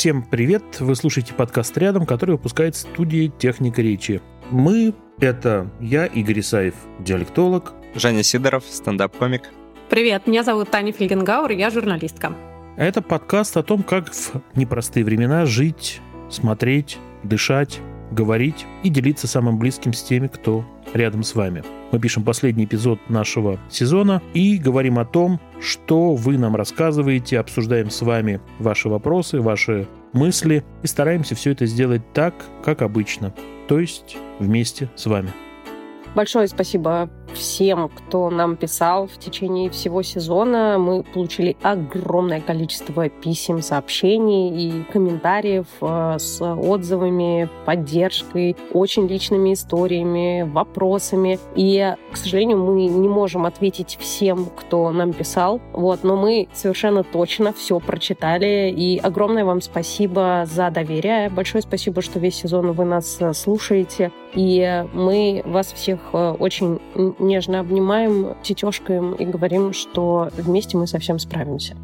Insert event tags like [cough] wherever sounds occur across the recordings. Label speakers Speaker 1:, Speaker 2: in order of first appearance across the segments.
Speaker 1: Всем привет! Вы слушаете подкаст «Рядом», который выпускает студия «Техника речи». Мы — это я, Игорь Исаев, диалектолог.
Speaker 2: Женя Сидоров, стендап-комик.
Speaker 3: Привет, меня зовут Таня Фельгенгауэр, я журналистка.
Speaker 1: Это подкаст о том, как в непростые времена жить, смотреть, дышать, говорить и делиться самым близким с теми, кто рядом с вами. Мы пишем последний эпизод нашего сезона и говорим о том, что вы нам рассказываете, обсуждаем с вами ваши вопросы, ваши мысли и стараемся все это сделать так, как обычно, то есть вместе с вами.
Speaker 3: Большое спасибо всем, кто нам писал в течение всего сезона. Мы получили огромное количество писем, сообщений и комментариев э, с отзывами, поддержкой, очень личными историями, вопросами. И, к сожалению, мы не можем ответить всем, кто нам писал. Вот, но мы совершенно точно все прочитали. И огромное вам спасибо за доверие. Большое спасибо, что весь сезон вы нас э, слушаете. И мы вас всех э, очень нежно обнимаем, тетешкаем и говорим, что вместе мы совсем справимся.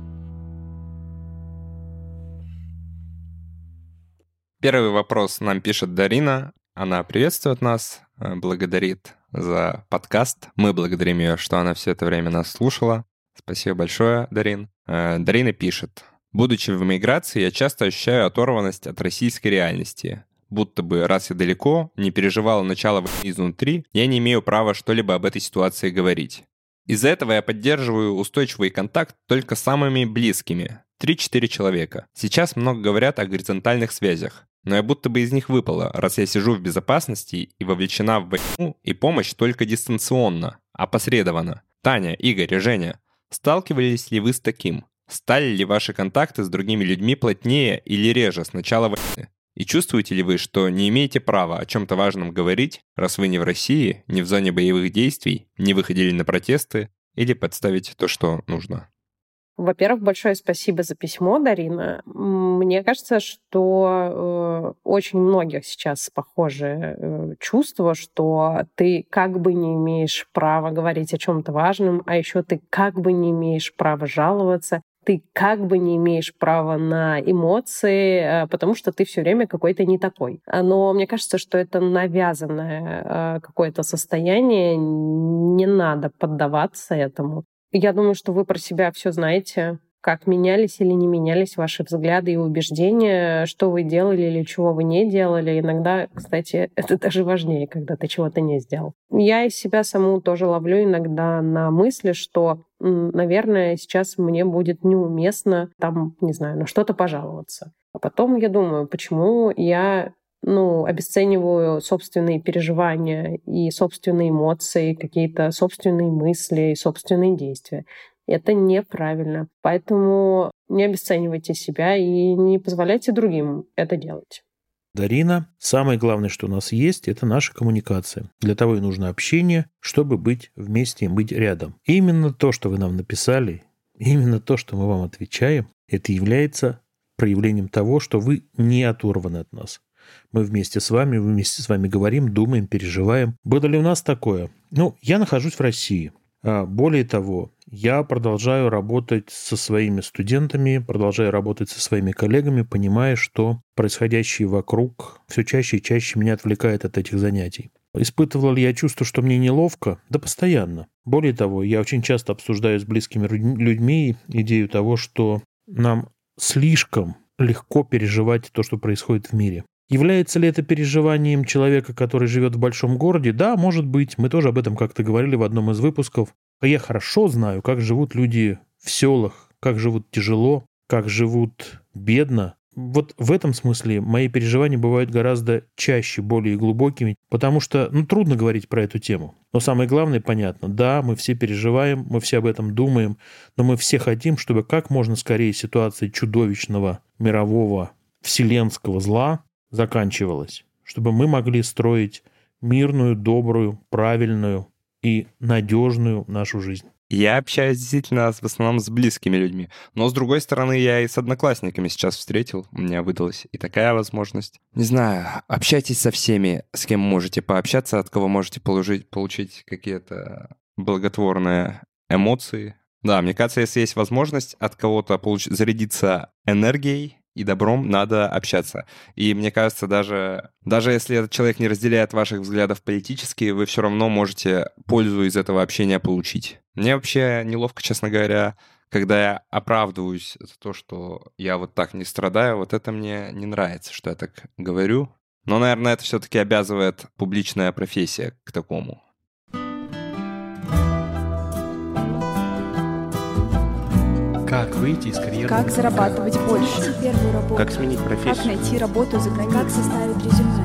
Speaker 2: Первый вопрос нам пишет Дарина. Она приветствует нас, э, благодарит за подкаст. Мы благодарим ее, что она все это время нас слушала. Спасибо большое, Дарин. Э, Дарина пишет. Будучи в эмиграции, я часто ощущаю оторванность от российской реальности будто бы раз я далеко, не переживал начало войны изнутри, я не имею права что-либо об этой ситуации говорить. Из-за этого я поддерживаю устойчивый контакт только с самыми близкими, 3-4 человека. Сейчас много говорят о горизонтальных связях, но я будто бы из них выпала, раз я сижу в безопасности и вовлечена в войну и помощь только дистанционно, опосредованно. Таня, Игорь и Женя, сталкивались ли вы с таким? Стали ли ваши контакты с другими людьми плотнее или реже с начала войны? И чувствуете ли вы, что не имеете права о чем-то важном говорить, раз вы не в России, не в зоне боевых действий, не выходили на протесты или подставить то, что нужно?
Speaker 3: Во-первых, большое спасибо за письмо, Дарина. Мне кажется, что э, очень многих сейчас похожее э, чувство, что ты как бы не имеешь права говорить о чем-то важном, а еще ты как бы не имеешь права жаловаться, ты как бы не имеешь права на эмоции, э, потому что ты все время какой-то не такой. Но мне кажется, что это навязанное э, какое-то состояние, не надо поддаваться этому. Я думаю, что вы про себя все знаете, как менялись или не менялись ваши взгляды и убеждения, что вы делали или чего вы не делали. Иногда, кстати, [laughs] это даже важнее, когда ты чего-то не сделал. Я из себя саму тоже ловлю иногда на мысли, что, наверное, сейчас мне будет неуместно там, не знаю, на что-то пожаловаться. А потом я думаю, почему я ну, обесцениваю собственные переживания и собственные эмоции, какие-то собственные мысли и собственные действия. Это неправильно. Поэтому не обесценивайте себя и не позволяйте другим это делать.
Speaker 1: Дарина, самое главное, что у нас есть, это наша коммуникация. Для того и нужно общение, чтобы быть вместе и быть рядом. И именно то, что вы нам написали, именно то, что мы вам отвечаем, это является проявлением того, что вы не оторваны от нас. Мы вместе с вами, вместе с вами говорим, думаем, переживаем. Было ли у нас такое? Ну, я нахожусь в России. А, более того, я продолжаю работать со своими студентами, продолжаю работать со своими коллегами, понимая, что происходящее вокруг все чаще и чаще меня отвлекает от этих занятий. Испытывал ли я чувство, что мне неловко? Да постоянно. Более того, я очень часто обсуждаю с близкими людьми идею того, что нам слишком легко переживать то, что происходит в мире. Является ли это переживанием человека, который живет в большом городе? Да, может быть. Мы тоже об этом как-то говорили в одном из выпусков. А я хорошо знаю, как живут люди в селах, как живут тяжело, как живут бедно. Вот в этом смысле мои переживания бывают гораздо чаще, более глубокими, потому что, ну, трудно говорить про эту тему. Но самое главное, понятно, да, мы все переживаем, мы все об этом думаем, но мы все хотим, чтобы как можно скорее ситуация чудовищного мирового вселенского зла заканчивалась, чтобы мы могли строить мирную, добрую, правильную и надежную нашу жизнь.
Speaker 2: Я общаюсь действительно в основном с близкими людьми. Но, с другой стороны, я и с одноклассниками сейчас встретил. У меня выдалась и такая возможность. Не знаю, общайтесь со всеми, с кем можете пообщаться, от кого можете получить, получить какие-то благотворные эмоции. Да, мне кажется, если есть возможность от кого-то получ... зарядиться энергией, и добром надо общаться. И мне кажется, даже, даже если этот человек не разделяет ваших взглядов политически, вы все равно можете пользу из этого общения получить. Мне вообще неловко, честно говоря, когда я оправдываюсь за то, что я вот так не страдаю, вот это мне не нравится, что я так говорю. Но, наверное, это все-таки обязывает публичная профессия к такому.
Speaker 1: Как выйти из карьеры?
Speaker 4: Как зарабатывать больше?
Speaker 5: первую работу.
Speaker 1: Как сменить профессию?
Speaker 4: Как найти работу за границей?
Speaker 5: Как составить резюме?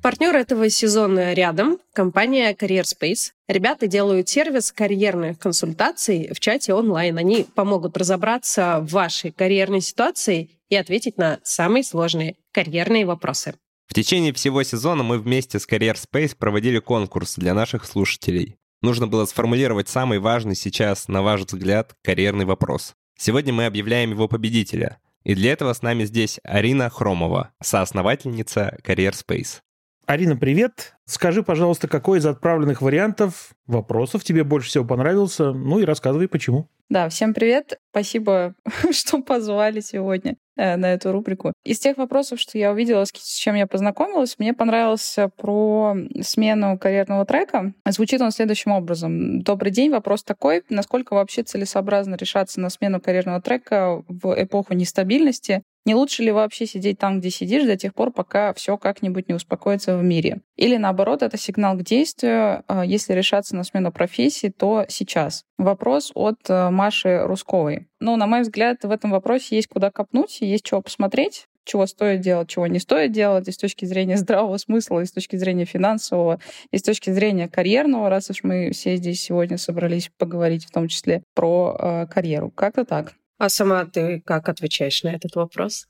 Speaker 3: Партнер этого сезона рядом — компания Career Space. Ребята делают сервис карьерных консультаций в чате онлайн. Они помогут разобраться в вашей карьерной ситуации и ответить на самые сложные карьерные вопросы.
Speaker 2: В течение всего сезона мы вместе с Career Space проводили конкурс для наших слушателей. Нужно было сформулировать самый важный сейчас, на ваш взгляд, карьерный вопрос. Сегодня мы объявляем его победителя. И для этого с нами здесь Арина Хромова, соосновательница Career Space.
Speaker 1: Арина, привет. Скажи, пожалуйста, какой из отправленных вариантов вопросов тебе больше всего понравился? Ну и рассказывай, почему.
Speaker 6: Да, всем привет. Спасибо, [laughs] что позвали сегодня на эту рубрику. Из тех вопросов, что я увидела, с чем я познакомилась, мне понравился про смену карьерного трека. Звучит он следующим образом. Добрый день, вопрос такой. Насколько вообще целесообразно решаться на смену карьерного трека в эпоху нестабильности? Не лучше ли вообще сидеть там, где сидишь, до тех пор, пока все как-нибудь не успокоится в мире? Или наоборот, это сигнал к действию. А, если решаться на смену профессии, то сейчас. Вопрос от э, Маши Русковой. Ну, на мой взгляд, в этом вопросе есть куда копнуть, есть чего посмотреть чего стоит делать, чего не стоит делать, и с точки зрения [laughs] здравого смысла, и с точки зрения финансового, и с точки зрения карьерного, раз уж мы все здесь сегодня собрались поговорить в том числе про э, карьеру. Как-то так.
Speaker 3: А сама ты как отвечаешь на этот вопрос?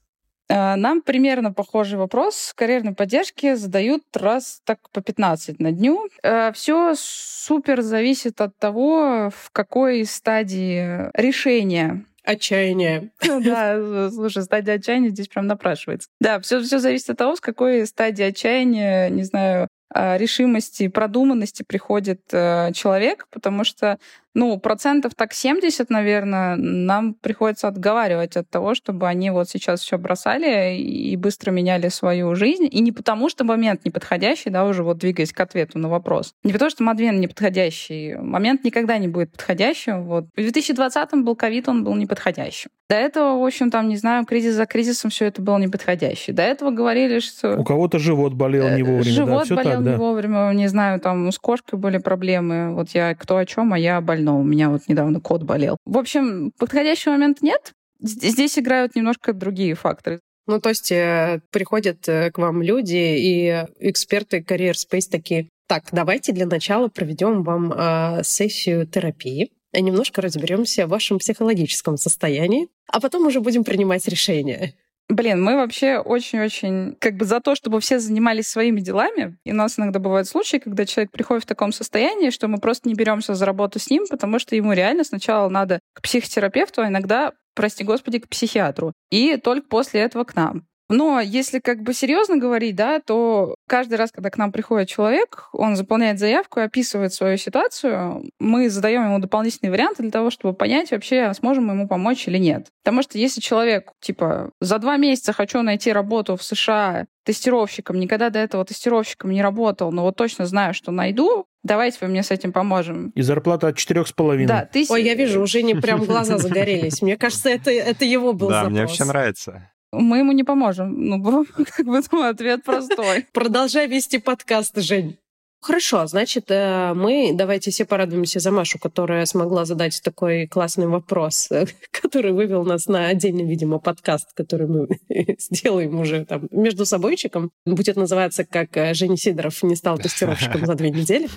Speaker 6: А, нам примерно похожий вопрос карьерной поддержки задают раз так по 15 на дню. А, Все супер зависит от того, в какой стадии решения
Speaker 3: Отчаяние.
Speaker 6: Ну [laughs] да, слушай, стадия отчаяния здесь прям напрашивается. Да, все, все зависит от того, с какой стадии отчаяния, не знаю, а, решимости, продуманности приходит э, человек, потому что ну, процентов так 70, наверное, нам приходится отговаривать от того, чтобы они вот сейчас все бросали и быстро меняли свою жизнь. И не потому, что момент неподходящий, да, уже вот двигаясь к ответу на вопрос. Не потому, что момент неподходящий. Момент никогда не будет подходящим. Вот. В 2020-м был ковид, он был неподходящим. До этого, в общем, там, не знаю, кризис за кризисом все это было неподходящее. До этого говорили, что...
Speaker 1: У кого-то живот болел не вовремя.
Speaker 6: Живот
Speaker 1: да,
Speaker 6: болел
Speaker 1: так,
Speaker 6: не
Speaker 1: да.
Speaker 6: вовремя, не знаю, там с кошкой были проблемы. Вот я кто о чем, а я больна. У меня вот недавно кот болел. В общем, подходящий момент нет. Здесь играют немножко другие факторы.
Speaker 3: Ну, то есть э, приходят э, к вам люди и эксперты Career Space такие, так, давайте для начала проведем вам э, сессию терапии, немножко разберемся в вашем психологическом состоянии, а потом уже будем принимать решения.
Speaker 6: Блин, мы вообще очень-очень как бы за то, чтобы все занимались своими делами. И у нас иногда бывают случаи, когда человек приходит в таком состоянии, что мы просто не беремся за работу с ним, потому что ему реально сначала надо к психотерапевту, а иногда, прости господи, к психиатру. И только после этого к нам. Но если как бы серьезно говорить, да, то каждый раз, когда к нам приходит человек, он заполняет заявку и описывает свою ситуацию, мы задаем ему дополнительные варианты для того, чтобы понять вообще, сможем мы ему помочь или нет. Потому что если человек, типа, за два месяца хочу найти работу в США тестировщиком, никогда до этого тестировщиком не работал, но вот точно знаю, что найду, давайте вы мне с этим поможем.
Speaker 1: И зарплата от четырех с половиной.
Speaker 6: Да, ты...
Speaker 3: Ой, я вижу, уже не прям глаза загорелись. Мне кажется, это, это его был
Speaker 2: Да,
Speaker 3: запрос.
Speaker 2: мне вообще нравится.
Speaker 6: Мы ему не поможем. Ну, [laughs] как бы ну, ответ простой.
Speaker 3: Продолжай вести подкаст, Жень. Хорошо, значит, э, мы давайте все порадуемся за Машу, которая смогла задать такой классный вопрос, э, [laughs] который вывел нас на отдельный, видимо, подкаст, который мы [laughs] сделаем уже там между собойчиком. Будет называться как э, Женя Сидоров не стал тестировщиком за две недели.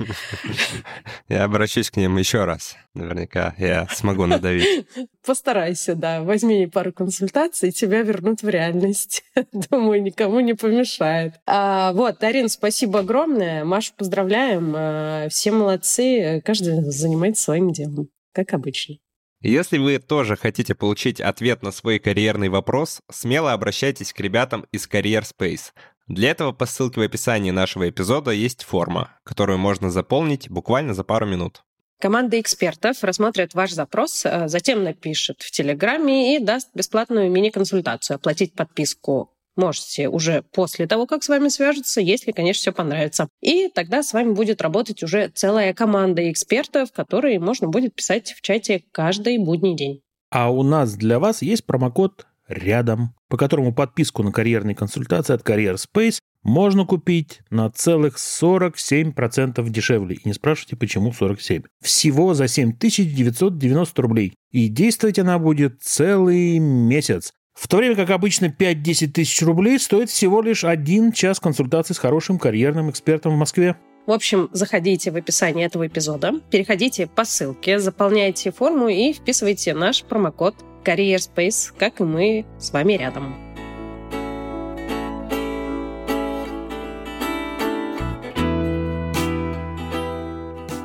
Speaker 3: [laughs]
Speaker 2: Я обращусь к ним еще раз. Наверняка я смогу надавить.
Speaker 3: Постарайся, да. Возьми пару консультаций, тебя вернут в реальность. Думаю, никому не помешает. А, вот, Дарин, спасибо огромное. Машу поздравляем. А, все молодцы. Каждый занимается своим делом, как обычно.
Speaker 2: Если вы тоже хотите получить ответ на свой карьерный вопрос, смело обращайтесь к ребятам из Career Space. Для этого по ссылке в описании нашего эпизода есть форма, которую можно заполнить буквально за пару минут.
Speaker 3: Команда экспертов рассмотрит ваш запрос, э, затем напишет в Телеграме и даст бесплатную мини-консультацию. Оплатить подписку можете уже после того, как с вами свяжутся, если, конечно, все понравится. И тогда с вами будет работать уже целая команда экспертов, которые можно будет писать в чате каждый будний день.
Speaker 1: А у нас для вас есть промокод рядом, по которому подписку на карьерные консультации от Career Space можно купить на целых 47% дешевле. И не спрашивайте, почему 47. Всего за 7990 рублей. И действовать она будет целый месяц. В то время как обычно 5-10 тысяч рублей стоит всего лишь один час консультации с хорошим карьерным экспертом в Москве.
Speaker 3: В общем, заходите в описание этого эпизода, переходите по ссылке, заполняйте форму и вписывайте наш промокод Career Space, как и мы с вами рядом.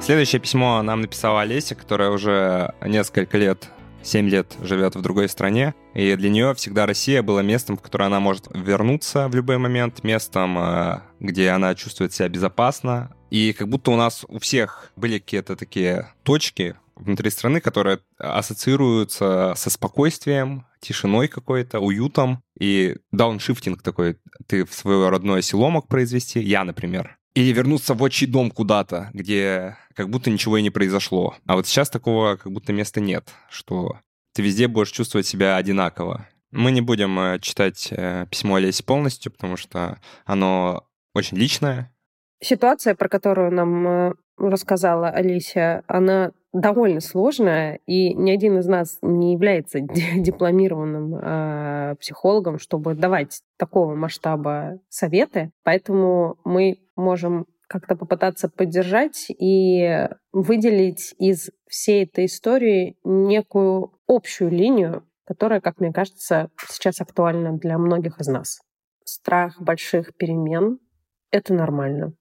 Speaker 2: Следующее письмо нам написала Олеся, которая уже несколько лет 7 лет живет в другой стране, и для нее всегда Россия была местом, в которое она может вернуться в любой момент, местом, э, где она чувствует себя безопасно. И как будто у нас у всех были какие-то такие точки внутри страны, которые ассоциируются со спокойствием, тишиной какой-то, уютом и дауншифтинг такой. Ты в свое родное село мог произвести, я, например. Или вернуться в отчий дом куда-то, где как будто ничего и не произошло. А вот сейчас такого как будто места нет, что ты везде будешь чувствовать себя одинаково. Мы не будем э, читать э, письмо Олеси полностью, потому что оно очень личное.
Speaker 3: Ситуация, про которую нам э, рассказала Олеся, она довольно сложная, и ни один из нас не является дипломированным э, психологом, чтобы давать такого масштаба советы. Поэтому мы можем как-то попытаться поддержать и выделить из всей этой истории некую общую линию, которая, как мне кажется, сейчас актуальна для многих из нас. Страх больших перемен — это нормально.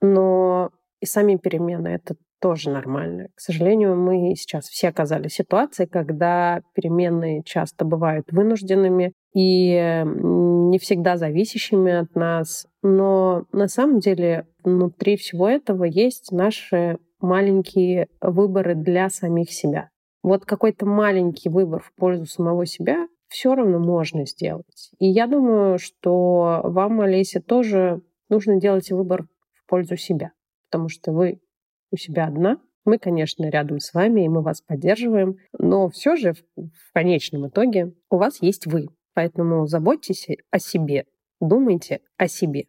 Speaker 3: Но и сами перемены — это тоже нормально. К сожалению, мы сейчас все оказались в ситуации, когда перемены часто бывают вынужденными и не всегда зависящими от нас. Но на самом деле внутри всего этого есть наши маленькие выборы для самих себя. Вот какой-то маленький выбор в пользу самого себя все равно можно сделать. И я думаю, что вам, Олеся, тоже нужно делать выбор в пользу себя, потому что вы у себя одна. Мы, конечно, рядом с вами, и мы вас поддерживаем, но все же в, конечном итоге у вас есть вы. Поэтому заботьтесь о себе, думайте о себе.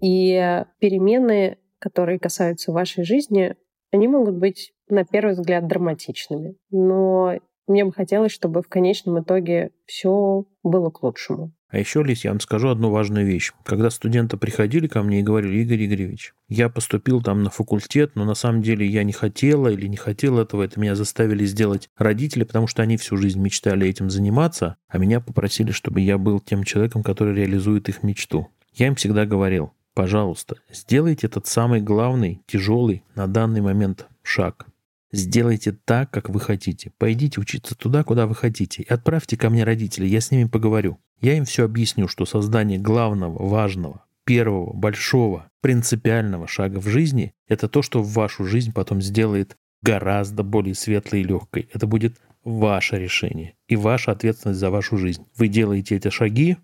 Speaker 3: И перемены, которые касаются вашей жизни, они могут быть на первый взгляд драматичными, но мне бы хотелось, чтобы в конечном итоге все было к лучшему.
Speaker 1: А еще, Лис, я вам скажу одну важную вещь. Когда студенты приходили ко мне и говорили, Игорь Игоревич, я поступил там на факультет, но на самом деле я не хотела или не хотел этого, это меня заставили сделать родители, потому что они всю жизнь мечтали этим заниматься, а меня попросили, чтобы я был тем человеком, который реализует их мечту. Я им всегда говорил, пожалуйста, сделайте этот самый главный, тяжелый на данный момент шаг. Сделайте так, как вы хотите. Пойдите учиться туда, куда вы хотите. И отправьте ко мне родителей, я с ними поговорю. Я им все объясню, что создание главного, важного, первого, большого, принципиального шага в жизни – это то, что вашу жизнь потом сделает гораздо более светлой и легкой. Это будет ваше решение и ваша ответственность за вашу жизнь. Вы делаете эти шаги,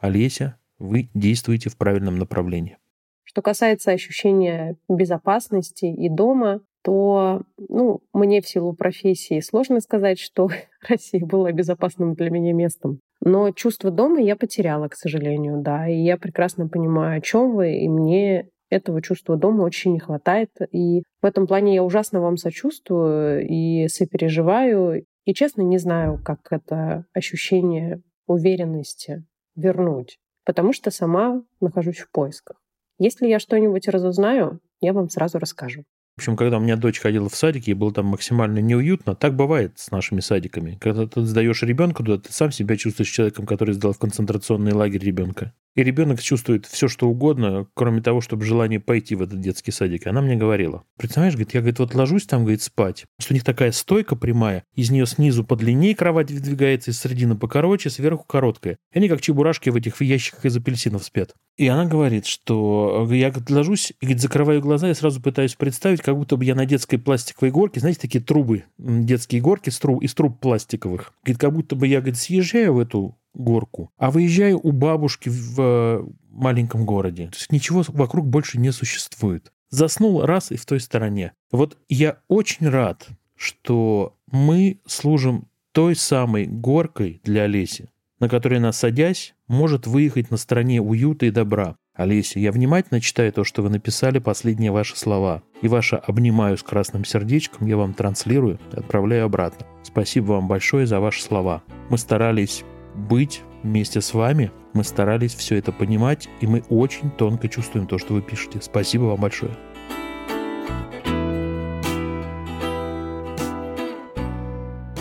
Speaker 1: Олеся, вы действуете в правильном направлении.
Speaker 3: Что касается ощущения безопасности и дома, то ну, мне в силу профессии сложно сказать, что [laughs] Россия была безопасным для меня местом. Но чувство дома я потеряла, к сожалению, да. И я прекрасно понимаю, о чем вы, и мне этого чувства дома очень не хватает. И в этом плане я ужасно вам сочувствую и сопереживаю. И честно не знаю, как это ощущение уверенности вернуть, потому что сама нахожусь в поисках. Если я что-нибудь разузнаю, я вам сразу расскажу.
Speaker 1: В общем, когда у меня дочь ходила в садик, ей было там максимально неуютно. Так бывает с нашими садиками. Когда ты сдаешь ребенка туда, ты сам себя чувствуешь человеком, который сдал в концентрационный лагерь ребенка. И ребенок чувствует все, что угодно, кроме того, чтобы желание пойти в этот детский садик. Она мне говорила, представляешь, говорит, я, говорит, вот ложусь там, говорит, спать, что у них такая стойка прямая, из нее снизу подлиннее кровать выдвигается, из середины покороче, сверху короткая. И они как чебурашки в этих ящиках из апельсинов спят. И она говорит, что я говорит, ложусь и говорит, закрываю глаза и сразу пытаюсь представить, как будто бы я на детской пластиковой горке, знаете, такие трубы, детские горки из труб, из труб пластиковых. Говорит, как будто бы я говорит, съезжаю в эту горку, а выезжаю у бабушки в э, маленьком городе. То есть ничего вокруг больше не существует. Заснул раз и в той стороне. Вот я очень рад, что мы служим той самой горкой для Олеси, на которой она, садясь, может выехать на стороне уюта и добра. Олеся, я внимательно читаю то, что вы написали, последние ваши слова. И ваше «обнимаю с красным сердечком» я вам транслирую и отправляю обратно. Спасибо вам большое за ваши слова. Мы старались быть вместе с вами. Мы старались все это понимать, и мы очень тонко чувствуем то, что вы пишете. Спасибо вам большое.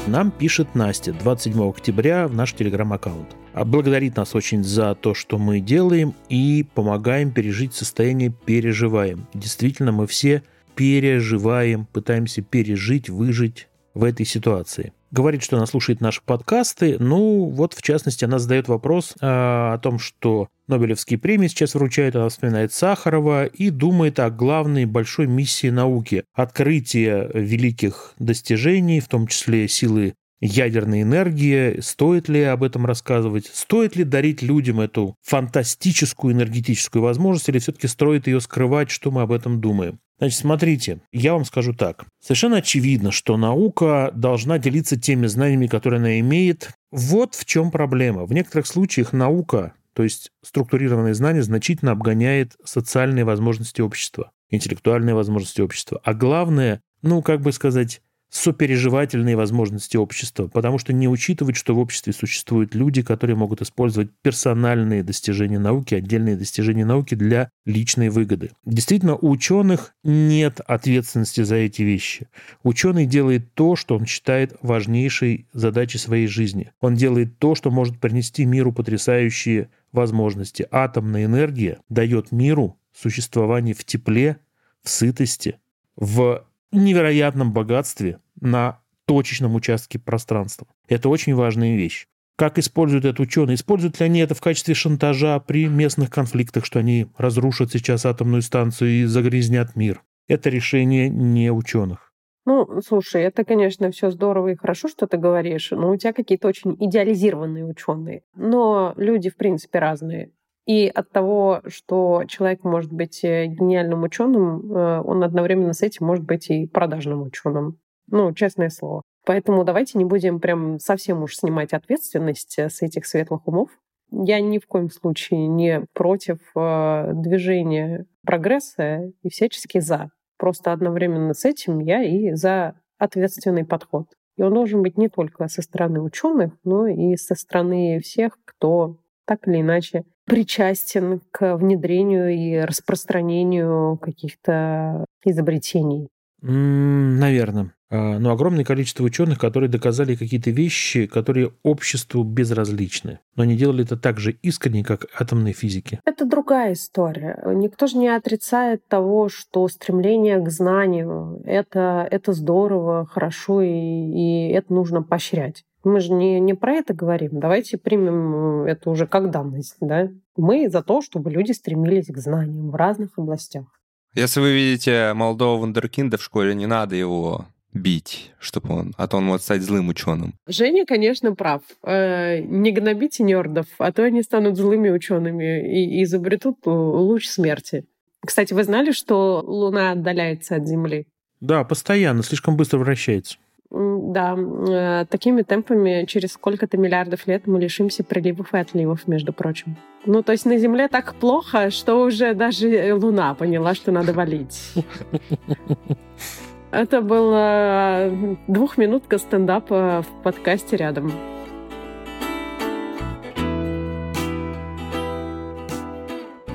Speaker 1: Нам пишет Настя 27 октября в наш телеграм-аккаунт. А благодарит нас очень за то, что мы делаем и помогаем пережить состояние переживаем. Действительно, мы все переживаем, пытаемся пережить, выжить в этой ситуации говорит, что она слушает наши подкасты. Ну, вот, в частности, она задает вопрос э, о том, что Нобелевские премии сейчас вручают, она вспоминает Сахарова и думает о главной большой миссии науки – открытие великих достижений, в том числе силы ядерной энергии, стоит ли об этом рассказывать, стоит ли дарить людям эту фантастическую энергетическую возможность, или все-таки стоит ее скрывать, что мы об этом думаем. Значит, смотрите, я вам скажу так. Совершенно очевидно, что наука должна делиться теми знаниями, которые она имеет. Вот в чем проблема. В некоторых случаях наука, то есть структурированные знания, значительно обгоняет социальные возможности общества, интеллектуальные возможности общества. А главное, ну, как бы сказать, сопереживательные возможности общества, потому что не учитывать, что в обществе существуют люди, которые могут использовать персональные достижения науки, отдельные достижения науки для личной выгоды. Действительно, у ученых нет ответственности за эти вещи. Ученый делает то, что он считает важнейшей задачей своей жизни. Он делает то, что может принести миру потрясающие возможности. Атомная энергия дает миру существование в тепле, в сытости, в невероятном богатстве на точечном участке пространства. Это очень важная вещь. Как используют это ученые? Используют ли они это в качестве шантажа при местных конфликтах, что они разрушат сейчас атомную станцию и загрязнят мир? Это решение не ученых.
Speaker 3: Ну, слушай, это, конечно, все здорово и хорошо, что ты говоришь, но у тебя какие-то очень идеализированные ученые. Но люди, в принципе, разные. И от того, что человек может быть э, гениальным ученым, э, он одновременно с этим может быть и продажным ученым. Ну, честное слово. Поэтому давайте не будем прям совсем уж снимать ответственность э, с этих светлых умов. Я ни в коем случае не против движения прогресса и всячески за. Просто одновременно с этим я и за ответственный подход. И он должен быть не только со стороны ученых, но и со стороны всех, кто так или иначе причастен к внедрению и распространению каких-то изобретений.
Speaker 1: Наверное. А, но огромное количество ученых, которые доказали какие-то вещи, которые обществу безразличны. Но они делали это так же искренне, как атомные физики.
Speaker 3: Это другая история. Никто же не отрицает того, что стремление к знанию это, это здорово, хорошо, и, и это нужно поощрять. Мы же не, не про это говорим. Давайте примем э, это уже как данность. Да? Мы за то, чтобы люди стремились к знаниям в разных областях.
Speaker 2: Если вы видите молодого вундеркинда в школе, не надо его бить, чтобы он, а то он может стать злым ученым.
Speaker 3: Женя, конечно, прав. Э, не гнобите нердов, а то они станут злыми учеными и изобретут луч смерти. Кстати, вы знали, что Луна отдаляется от Земли?
Speaker 1: Да, постоянно, слишком быстро вращается.
Speaker 3: Да, э, такими темпами через сколько-то миллиардов лет мы лишимся приливов и отливов, между прочим. Ну, то есть на Земле так плохо, что уже даже Луна поняла, что надо валить. [laughs] Это была двухминутка стендапа в подкасте рядом.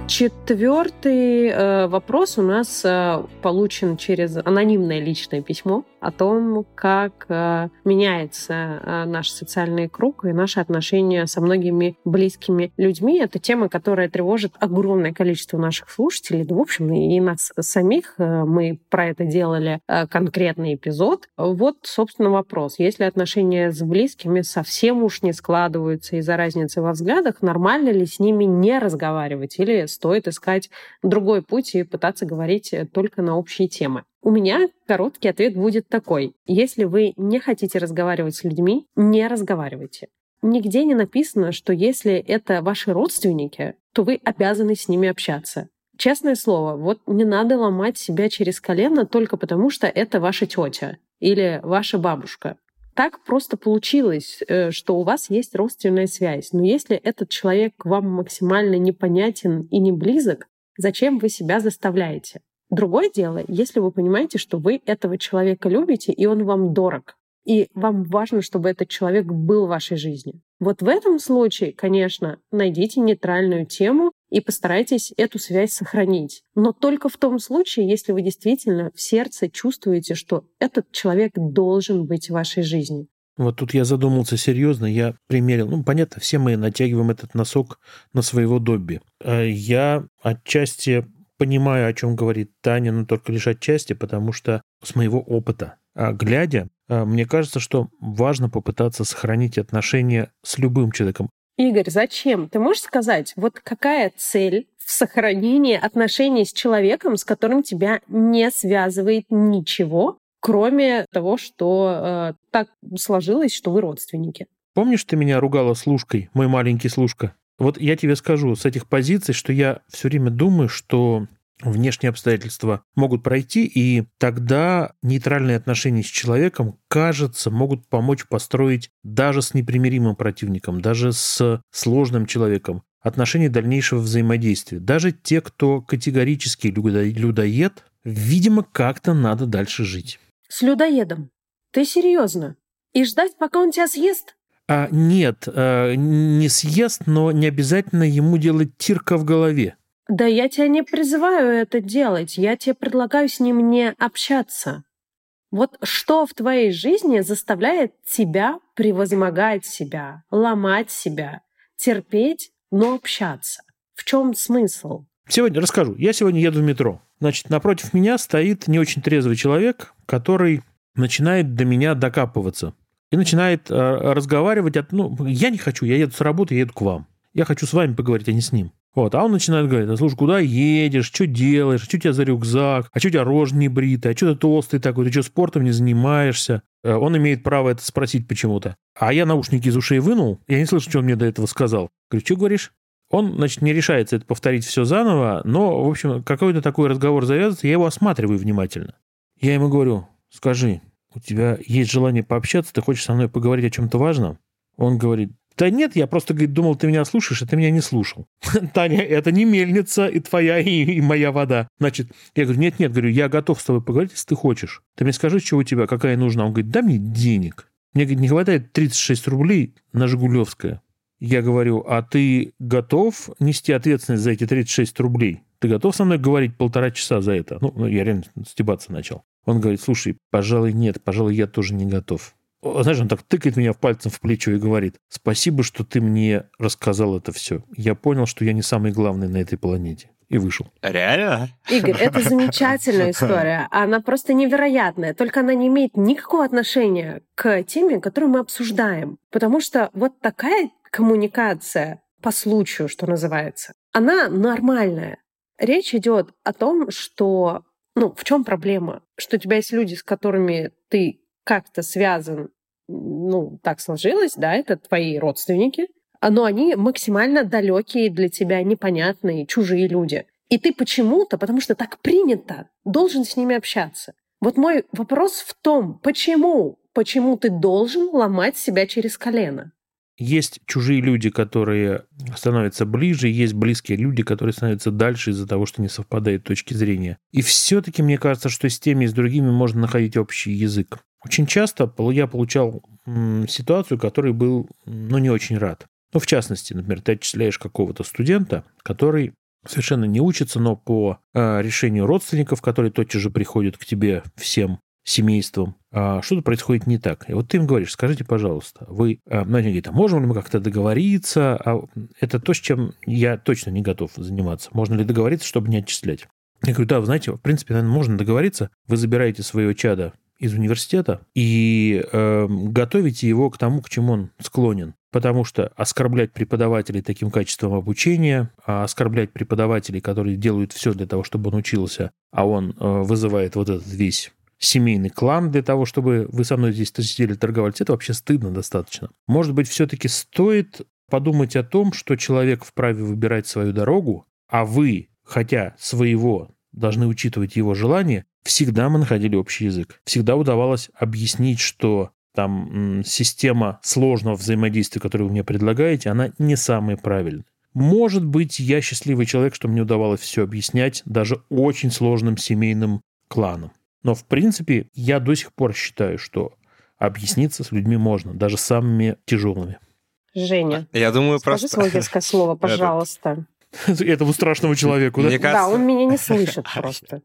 Speaker 3: Четвертый э, вопрос у нас э, получен через анонимное личное письмо о том, как э, меняется э, наш социальный круг и наши отношения со многими близкими людьми. Это тема, которая тревожит огромное количество наших слушателей, в общем, и нас самих. Э, мы про это делали конкретный эпизод. Вот, собственно, вопрос. Если отношения с близкими совсем уж не складываются из-за разницы во взглядах, нормально ли с ними не разговаривать или стоит искать другой путь и пытаться говорить только на общие темы? У меня короткий ответ будет такой. Если вы не хотите разговаривать с людьми, не разговаривайте. Нигде не написано, что если это ваши родственники, то вы обязаны с ними общаться. Честное слово, вот не надо ломать себя через колено только потому, что это ваша тетя или ваша бабушка. Так просто получилось, э, что у вас есть родственная связь. Но если этот человек вам максимально непонятен и не близок, зачем вы себя заставляете? Другое дело, если вы понимаете, что вы этого человека любите, и он вам дорог, и вам важно, чтобы этот человек был в вашей жизни. Вот в этом случае, конечно, найдите нейтральную тему и постарайтесь эту связь сохранить. Но только в том случае, если вы действительно в сердце чувствуете, что этот человек должен быть в вашей жизни.
Speaker 1: Вот тут я задумался серьезно, я примерил, ну, понятно, все мы натягиваем этот носок на своего Добби. Э, я отчасти понимаю, о чем говорит Таня, но только лишь отчасти, потому что с моего опыта, а глядя, а, мне кажется, что важно попытаться сохранить отношения с любым человеком.
Speaker 3: Игорь, зачем? Ты можешь сказать, вот какая цель в сохранении отношений с человеком, с которым тебя не связывает ничего, кроме того, что э, так сложилось, что вы родственники?
Speaker 1: Помнишь, ты меня ругала служкой, мой маленький служка? Вот я тебе скажу с этих позиций, что я все время думаю, что внешние обстоятельства могут пройти, и тогда нейтральные отношения с человеком, кажется, могут помочь построить даже с непримиримым противником, даже с сложным человеком отношения дальнейшего взаимодействия. Даже те, кто категорически людоед, видимо, как-то надо дальше жить.
Speaker 3: С людоедом? Ты серьезно? И ждать, пока он тебя съест?
Speaker 1: А, нет, а, не съест, но не обязательно ему делать тирка в голове.
Speaker 3: Да я тебя не призываю это делать, я тебе предлагаю с ним не общаться. Вот что в твоей жизни заставляет тебя превозмогать себя, ломать себя, терпеть, но общаться? В чем смысл?
Speaker 1: Сегодня расскажу. Я сегодня еду в метро. Значит, напротив меня стоит не очень трезвый человек, который начинает до меня докапываться и начинает э, разговаривать. Ну, я не хочу, я еду с работы, я еду к вам. Я хочу с вами поговорить, а не с ним. Вот, а он начинает говорить, а слушай, куда едешь, что делаешь, что у тебя за рюкзак, а что у тебя рожа не бритая, а что ты толстый такой, ты что спортом не занимаешься? Э, он имеет право это спросить почему-то. А я наушники из ушей вынул, я не слышу, что он мне до этого сказал. Говорю, что говоришь? Он, значит, не решается это повторить все заново, но, в общем, какой-то такой разговор завязывается, я его осматриваю внимательно. Я ему говорю, скажи, у тебя есть желание пообщаться, ты хочешь со мной поговорить о чем-то важном? Он говорит, да нет, я просто, говорит, думал, ты меня слушаешь, а ты меня не слушал. [laughs] Таня, это не мельница и твоя, и, и моя вода. Значит, я говорю, нет-нет, говорю, я готов с тобой поговорить, если ты хочешь. Ты мне скажи, что у тебя, какая нужна. Он говорит, дай мне денег. Мне, говорит, не хватает 36 рублей на Жигулевское. Я говорю, а ты готов нести ответственность за эти 36 рублей? Ты готов со мной говорить полтора часа за это? Ну, я реально стебаться начал. Он говорит, слушай, пожалуй, нет, пожалуй, я тоже не готов. Знаешь, он так тыкает меня в пальцем в плечо и говорит, спасибо, что ты мне рассказал это все. Я понял, что я не самый главный на этой планете. И вышел.
Speaker 2: Реально?
Speaker 3: Игорь, это [laughs] замечательная история. Она просто невероятная. Только она не имеет никакого отношения к теме, которую мы обсуждаем. Потому что вот такая коммуникация по случаю, что называется, она нормальная. Речь идет о том, что ну, в чем проблема? Что у тебя есть люди, с которыми ты как-то связан, ну, так сложилось, да, это твои родственники, но они максимально далекие для тебя, непонятные, чужие люди. И ты почему-то, потому что так принято, должен с ними общаться. Вот мой вопрос в том, почему? Почему ты должен ломать себя через колено?
Speaker 1: Есть чужие люди, которые становятся ближе, есть близкие люди, которые становятся дальше из-за того, что не совпадают точки зрения. И все-таки мне кажется, что с теми и с другими можно находить общий язык. Очень часто я получал ситуацию, которой был ну, не очень рад. Ну, в частности, например, ты отчисляешь какого-то студента, который совершенно не учится, но по э, решению родственников, которые тотчас же приходят к тебе всем семейством, а что-то происходит не так. И вот ты им говоришь, скажите, пожалуйста, вы, а, ну, они говорят, а можем ли мы как-то договориться? А это то, с чем я точно не готов заниматься. Можно ли договориться, чтобы не отчислять? Я говорю, да, вы знаете, в принципе, наверное, можно договориться. Вы забираете своего чада из университета и э, готовите его к тому, к чему он склонен. Потому что оскорблять преподавателей таким качеством обучения, а оскорблять преподавателей, которые делают все для того, чтобы он учился, а он э, вызывает вот этот весь семейный клан для того, чтобы вы со мной здесь сидели торговались, это вообще стыдно достаточно. Может быть, все-таки стоит подумать о том, что человек вправе выбирать свою дорогу, а вы, хотя своего, должны учитывать его желания, всегда мы находили общий язык. Всегда удавалось объяснить, что там система сложного взаимодействия, которую вы мне предлагаете, она не самая правильная. Может быть, я счастливый человек, что мне удавалось все объяснять даже очень сложным семейным кланам. Но, в принципе, я до сих пор считаю, что объясниться с людьми можно, даже самыми тяжелыми.
Speaker 3: Женя,
Speaker 2: я думаю,
Speaker 3: скажи
Speaker 2: просто...
Speaker 3: свое детское [laughs] слово, пожалуйста.
Speaker 1: Этому страшному человеку, да?
Speaker 2: Мне кажется...
Speaker 3: Да, он меня не слышит [laughs] просто.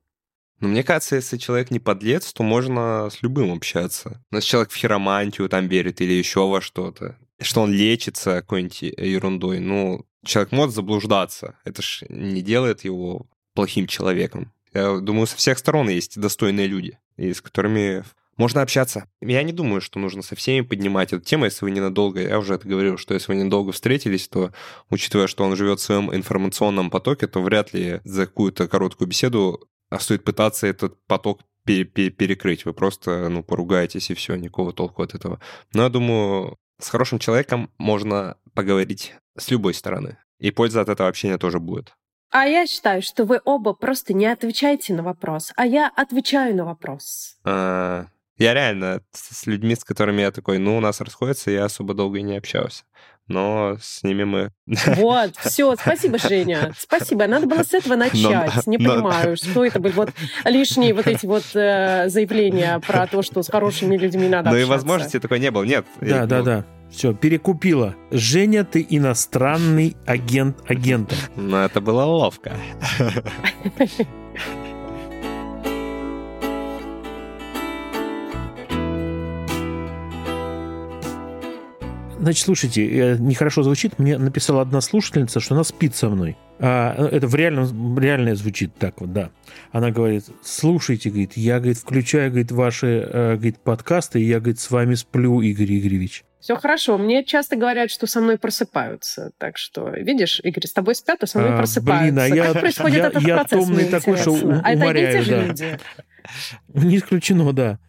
Speaker 2: Ну, мне кажется, если человек не подлец, то можно с любым общаться. Но если человек в хиромантию там верит или еще во что-то, что он лечится какой-нибудь ерундой, ну, человек может заблуждаться. Это ж не делает его плохим человеком. Я думаю, со всех сторон есть достойные люди, и с которыми можно общаться. Я не думаю, что нужно со всеми поднимать эту тему, если вы ненадолго, я уже это говорил, что если вы недолго встретились, то, учитывая, что он живет в своем информационном потоке, то вряд ли за какую-то короткую беседу стоит пытаться этот поток перекрыть. Вы просто, ну, поругаетесь, и все, никакого толку от этого. Но я думаю, с хорошим человеком можно поговорить с любой стороны. И польза от этого общения тоже будет.
Speaker 3: А я считаю, что вы оба просто не отвечаете на вопрос, а я отвечаю на вопрос.
Speaker 2: А, я реально с людьми, с которыми я такой, ну, у нас расходится, я особо долго и не общался. Но с ними мы...
Speaker 3: Вот, [laughs] все, спасибо, Женя. Спасибо. Надо было с этого начать. Но, не но... понимаю, [laughs] что это были вот лишние вот эти вот э, заявления про то, что с хорошими людьми надо
Speaker 2: Ну и возможности такой не было, нет.
Speaker 1: Да, да, да. Все, перекупила. Женя, ты иностранный агент агента.
Speaker 2: Ну, это было ловко.
Speaker 1: Значит, слушайте, э, нехорошо звучит. Мне написала одна слушательница, что она спит со мной. А, э, это в реальном, реально звучит так вот, да. Она говорит, слушайте, говорит, я, говорит, включаю, говорит, ваши, э, говорит, подкасты, и я, говорит, с вами сплю, Игорь Игоревич.
Speaker 3: Все хорошо. Мне часто говорят, что со мной просыпаются. Так что, видишь, Игорь, с тобой спят, а со мной а, просыпаются.
Speaker 1: Блин, а я, как происходит я, этот я процесс? томный такой, что уморяю, а это одни и те же
Speaker 3: да. люди. [laughs]
Speaker 1: Не исключено, да.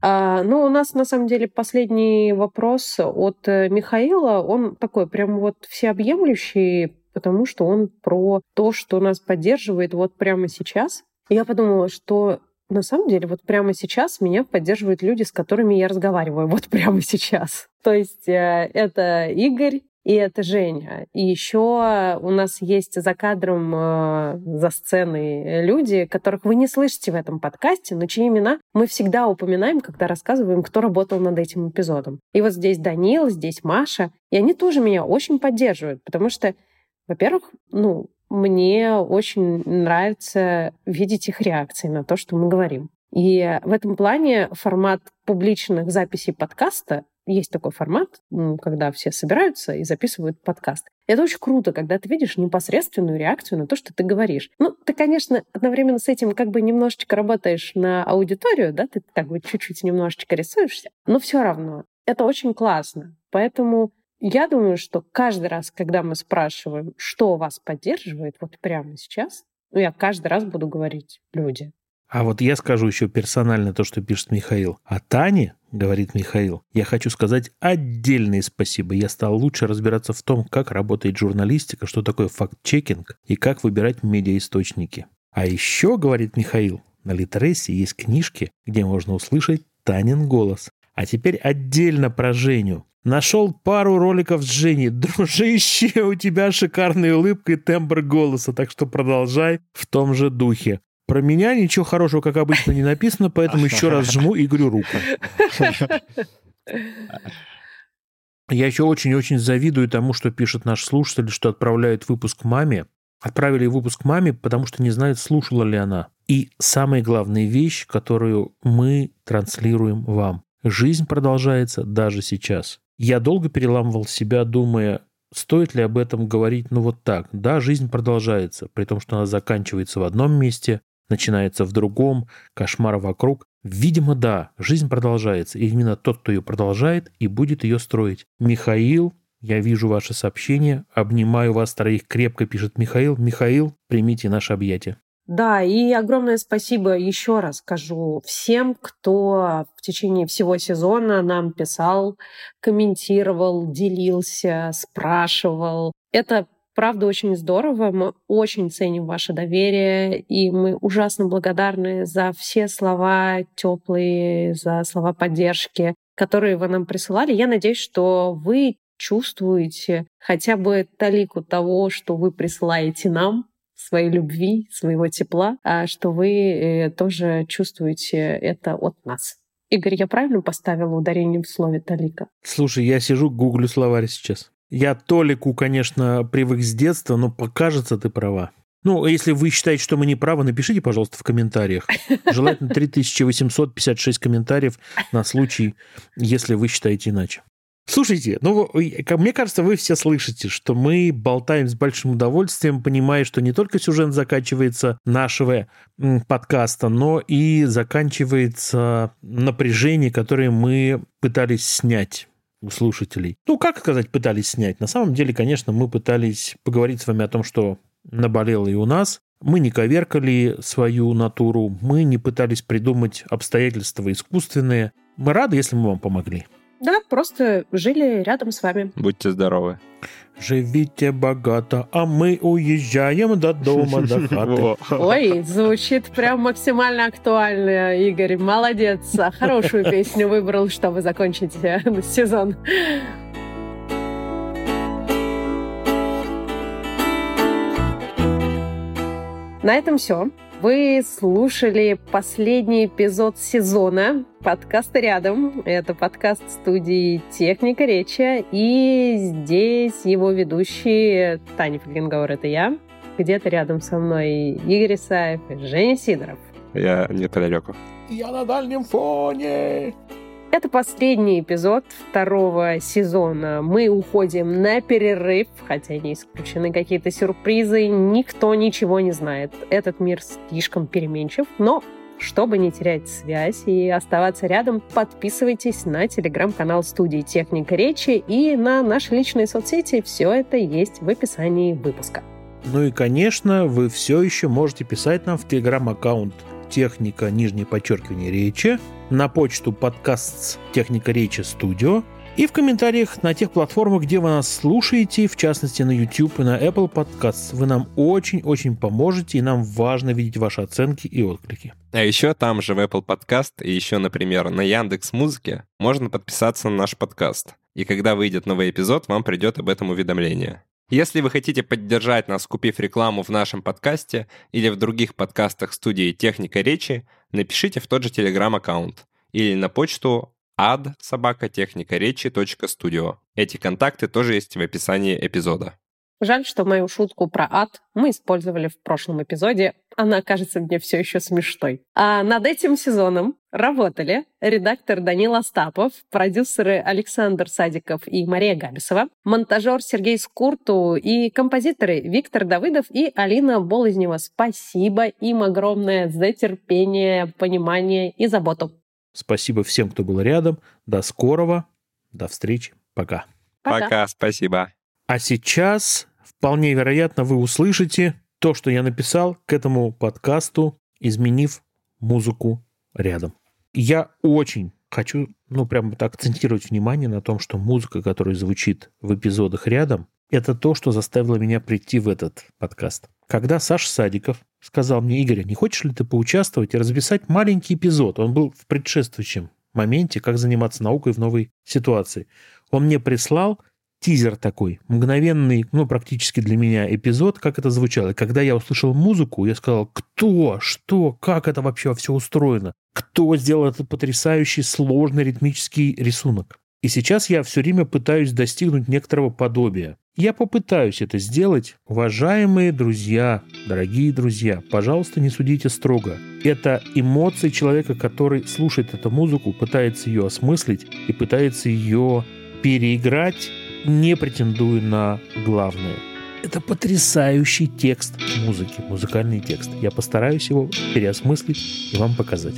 Speaker 3: А, ну, у нас, на самом деле, последний вопрос от э, Михаила. Он такой прям вот всеобъемлющий, потому что он про то, что нас поддерживает вот прямо сейчас. Я подумала, что на самом деле вот прямо сейчас меня поддерживают люди, с которыми я разговариваю вот [laughs] прямо сейчас. То есть э, это Игорь, и это Женя. И еще у нас есть за кадром, э, за сценой люди, которых вы не слышите в этом подкасте, но чьи имена мы всегда упоминаем, когда рассказываем, кто работал над этим эпизодом. И вот здесь Данил, здесь Маша, и они тоже меня очень поддерживают, потому что, во-первых, ну, мне очень нравится видеть их реакции на то, что мы говорим. И в этом плане формат публичных записей подкаста есть такой формат, когда все собираются и записывают подкаст. Это очень круто, когда ты видишь непосредственную реакцию на то, что ты говоришь. Ну, ты, конечно, одновременно с этим как бы немножечко работаешь на аудиторию, да, ты как бы чуть-чуть немножечко рисуешься, но все равно это очень классно. Поэтому я думаю, что каждый раз, когда мы спрашиваем, что вас поддерживает вот прямо сейчас, ну, я каждый раз буду говорить люди.
Speaker 1: А вот я скажу еще персонально то, что пишет Михаил. А Тане, говорит Михаил, я хочу сказать отдельное спасибо. Я стал лучше разбираться в том, как работает журналистика, что такое факт-чекинг и как выбирать медиаисточники. А еще, говорит Михаил, на Литресе есть книжки, где можно услышать Танин голос. А теперь отдельно про Женю. Нашел пару роликов с Женей. [laughs] Дружище, у тебя шикарная улыбка и тембр голоса, так что продолжай в том же духе. Про меня ничего хорошего, как обычно, не написано, поэтому еще раз жму и говорю руку. Я еще очень-очень завидую тому, что пишет наш слушатель, что отправляет выпуск маме, отправили выпуск маме, потому что не знают, слушала ли она. И самая главная вещь, которую мы транслируем вам. Жизнь продолжается даже сейчас. Я долго переламывал себя, думая, стоит ли об этом говорить, ну вот так. Да, жизнь продолжается, при том, что она заканчивается в одном месте, начинается в другом, кошмар вокруг. Видимо, да, жизнь продолжается. И именно тот, кто ее продолжает и будет ее строить. Михаил, я вижу ваше сообщение. Обнимаю вас троих крепко, пишет Михаил. Михаил, примите наше объятие.
Speaker 3: Да, и огромное спасибо еще раз скажу всем, кто в течение всего сезона нам писал, комментировал, делился, спрашивал. Это правда очень здорово. Мы очень ценим ваше доверие, и мы ужасно благодарны за все слова теплые, за слова поддержки, которые вы нам присылали. Я надеюсь, что вы чувствуете хотя бы талику того, что вы присылаете нам, своей любви, своего тепла, а что вы э, тоже чувствуете это от нас. Игорь, я правильно поставила ударение в слове «талика»?
Speaker 1: Слушай, я сижу, гуглю словарь сейчас. Я Толику, конечно, привык с детства, но покажется, ты права. Ну, если вы считаете, что мы не правы, напишите, пожалуйста, в комментариях. [laughs] Желательно 3856 комментариев на случай, если вы считаете иначе. Слушайте, ну, мне кажется, вы все слышите, что мы болтаем с большим удовольствием, понимая, что не только сюжет заканчивается нашего подкаста, но и заканчивается напряжение, которое мы пытались снять у слушателей. Ну, как сказать, пытались снять? На самом деле, конечно, мы пытались поговорить с вами о том, что наболело и у нас. Мы не коверкали свою натуру, мы не пытались придумать обстоятельства искусственные. Мы рады, если мы вам помогли.
Speaker 3: Да, просто жили рядом с вами.
Speaker 2: Будьте здоровы.
Speaker 1: Живите богато, а мы уезжаем до дома, до [laughs] хаты.
Speaker 3: Ой, звучит прям максимально актуально, Игорь. Молодец. Хорошую песню выбрал, чтобы закончить э, сезон. На этом все. Вы слушали последний эпизод сезона подкаста «Рядом». Это подкаст студии «Техника речи». И здесь его ведущие Таня Флингауэр, это я. Где-то рядом со мной Игорь Исаев и Женя Сидоров.
Speaker 2: Я не далеко.
Speaker 1: Я на дальнем фоне.
Speaker 3: Это последний эпизод второго сезона. Мы уходим на перерыв, хотя не исключены какие-то сюрпризы. Никто ничего не знает. Этот мир слишком переменчив, но чтобы не терять связь и оставаться рядом, подписывайтесь на телеграм-канал студии «Техника речи» и на наши личные соцсети. Все это есть в описании выпуска.
Speaker 1: Ну и, конечно, вы все еще можете писать нам в телеграм-аккаунт «Техника, нижнее подчеркивание, речи», на почту подкаст «Техника речи студио» и в комментариях на тех платформах, где вы нас слушаете, в частности на YouTube и на Apple Podcasts. Вы нам очень-очень поможете, и нам важно видеть ваши оценки и отклики.
Speaker 2: А еще там же в Apple Podcast и еще, например, на Яндекс Музыке можно подписаться на наш подкаст. И когда выйдет новый эпизод, вам придет об этом уведомление. Если вы хотите поддержать нас, купив рекламу в нашем подкасте или в других подкастах студии «Техника речи», напишите в тот же телеграм-аккаунт или на почту ad собака. Эти контакты тоже есть в описании эпизода.
Speaker 3: Жаль, что мою шутку про ад мы использовали в прошлом эпизоде. Она кажется мне все еще смешной. А над этим сезоном работали редактор Данил Остапов, продюсеры Александр Садиков и Мария Габисова, монтажер Сергей Скурту и композиторы Виктор Давыдов и Алина Болызнева. Спасибо им огромное за терпение, понимание и заботу.
Speaker 1: Спасибо всем, кто был рядом. До скорого. До встречи. Пока.
Speaker 2: Пока, Пока спасибо.
Speaker 1: А сейчас, вполне вероятно, вы услышите то, что я написал к этому подкасту, изменив музыку рядом. Я очень хочу, ну, прямо так акцентировать внимание на том, что музыка, которая звучит в эпизодах рядом, это то, что заставило меня прийти в этот подкаст. Когда Саша Садиков сказал мне, Игорь, не хочешь ли ты поучаствовать и записать маленький эпизод? Он был в предшествующем моменте, как заниматься наукой в новой ситуации. Он мне прислал тизер такой, мгновенный, ну, практически для меня эпизод, как это звучало. когда я услышал музыку, я сказал, кто, что, как это вообще все устроено? Кто сделал этот потрясающий, сложный ритмический рисунок? И сейчас я все время пытаюсь достигнуть некоторого подобия. Я попытаюсь это сделать. Уважаемые друзья, дорогие друзья, пожалуйста, не судите строго. Это эмоции человека, который слушает эту музыку, пытается ее осмыслить и пытается ее переиграть, не претендуя на главное. Это потрясающий текст музыки, музыкальный текст. Я постараюсь его переосмыслить и вам показать.